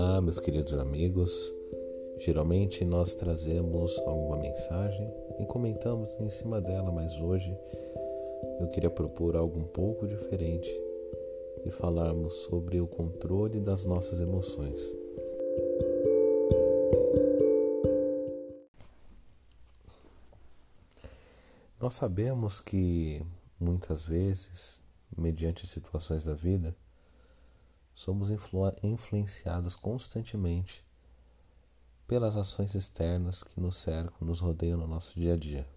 Olá, meus queridos amigos. Geralmente nós trazemos alguma mensagem e comentamos em cima dela, mas hoje eu queria propor algo um pouco diferente e falarmos sobre o controle das nossas emoções. Nós sabemos que muitas vezes, mediante situações da vida, somos influ influenciados constantemente pelas ações externas que nos cercam, nos rodeiam no nosso dia a dia.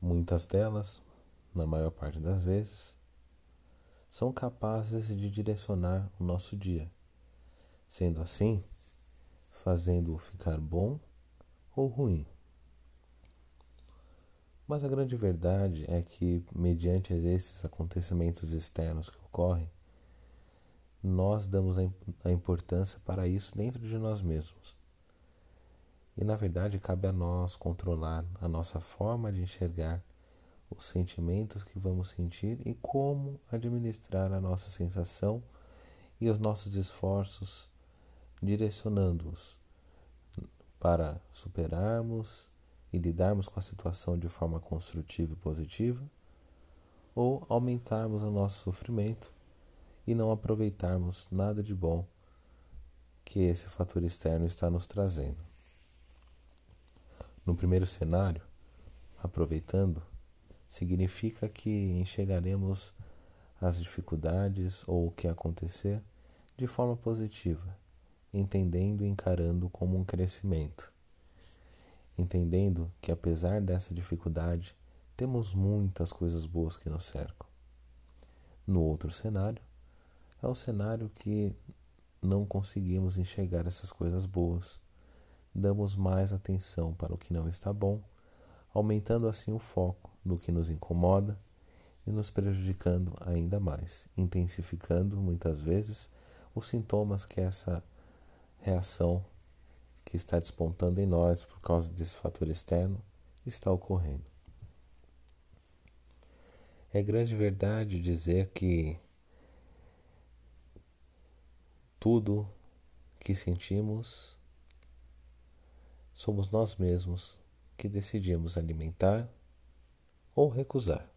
Muitas delas, na maior parte das vezes, são capazes de direcionar o nosso dia, sendo assim, fazendo-o ficar bom ou ruim. Mas a grande verdade é que, mediante esses acontecimentos externos que ocorrem, nós damos a importância para isso dentro de nós mesmos. E na verdade cabe a nós controlar a nossa forma de enxergar os sentimentos que vamos sentir e como administrar a nossa sensação e os nossos esforços, direcionando-os para superarmos e lidarmos com a situação de forma construtiva e positiva, ou aumentarmos o nosso sofrimento e não aproveitarmos nada de bom que esse fator externo está nos trazendo. No primeiro cenário, aproveitando, significa que enxergaremos as dificuldades ou o que acontecer de forma positiva, entendendo e encarando como um crescimento entendendo que apesar dessa dificuldade, temos muitas coisas boas que nos cercam. No outro cenário, é o cenário que não conseguimos enxergar essas coisas boas, damos mais atenção para o que não está bom, aumentando assim o foco no que nos incomoda e nos prejudicando ainda mais, intensificando muitas vezes os sintomas que essa reação que está despontando em nós por causa desse fator externo está ocorrendo. É grande verdade dizer que tudo que sentimos somos nós mesmos que decidimos alimentar ou recusar.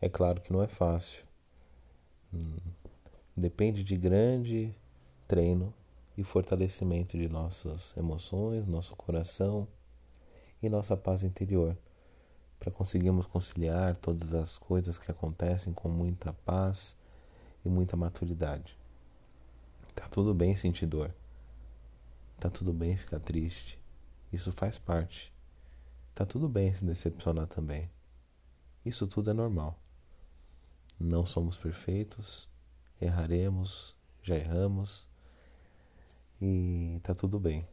É claro que não é fácil. Hum, depende de grande treino e fortalecimento de nossas emoções, nosso coração e nossa paz interior, para conseguirmos conciliar todas as coisas que acontecem com muita paz e muita maturidade. Tá tudo bem sentir dor. Tá tudo bem ficar triste. Isso faz parte. Tá tudo bem se decepcionar também. Isso tudo é normal. Não somos perfeitos, erraremos, já erramos e tá tudo bem.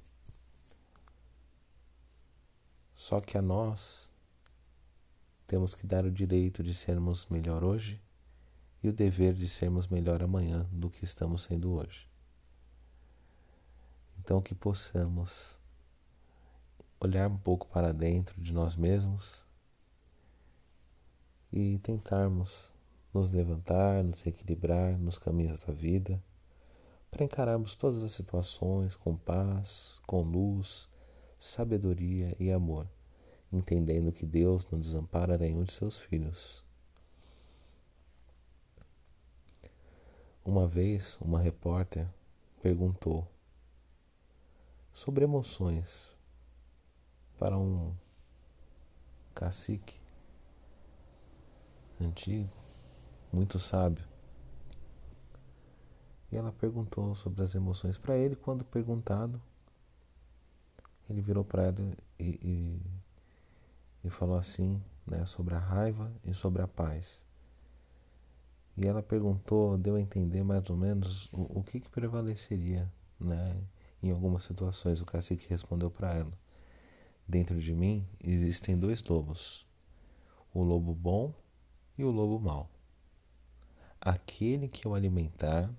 Só que a nós temos que dar o direito de sermos melhor hoje e o dever de sermos melhor amanhã do que estamos sendo hoje. Então que possamos olhar um pouco para dentro de nós mesmos e tentarmos nos levantar, nos equilibrar nos caminhos da vida para encararmos todas as situações com paz, com luz, sabedoria e amor, entendendo que Deus não desampara nenhum de seus filhos. Uma vez, uma repórter perguntou sobre emoções para um cacique antigo, muito sábio. E ela perguntou sobre as emoções para ele. Quando perguntado, ele virou para ela e, e, e, falou assim, né, sobre a raiva e sobre a paz. E ela perguntou, deu a entender mais ou menos o, o que, que prevaleceria, né, em algumas situações. O cacique respondeu para ela: Dentro de mim existem dois lobos, o lobo bom e o lobo mau. Aquele que eu alimentar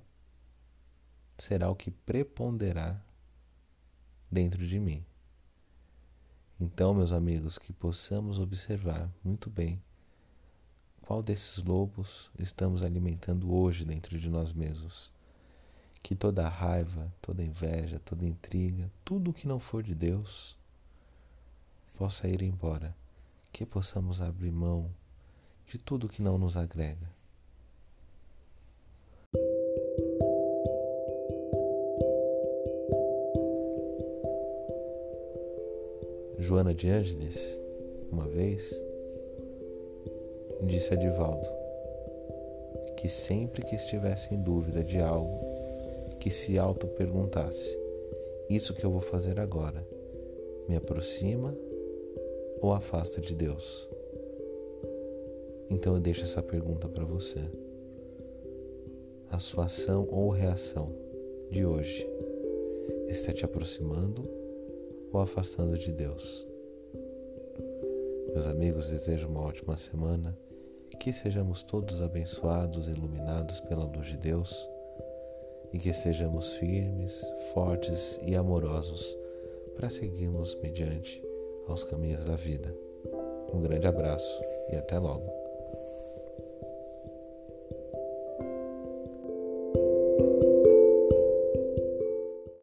será o que preponderar dentro de mim. Então, meus amigos, que possamos observar muito bem qual desses lobos estamos alimentando hoje dentro de nós mesmos. Que toda raiva, toda inveja, toda intriga, tudo que não for de Deus, possa ir embora. Que possamos abrir mão de tudo que não nos agrega. Joana de Ângeles, uma vez, disse a Divaldo que sempre que estivesse em dúvida de algo, que se auto-perguntasse: Isso que eu vou fazer agora me aproxima ou afasta de Deus? Então eu deixo essa pergunta para você. A sua ação ou reação de hoje está te aproximando ou afastando de Deus. Meus amigos, desejo uma ótima semana, que sejamos todos abençoados e iluminados pela luz de Deus e que estejamos firmes, fortes e amorosos para seguirmos mediante aos caminhos da vida. Um grande abraço e até logo.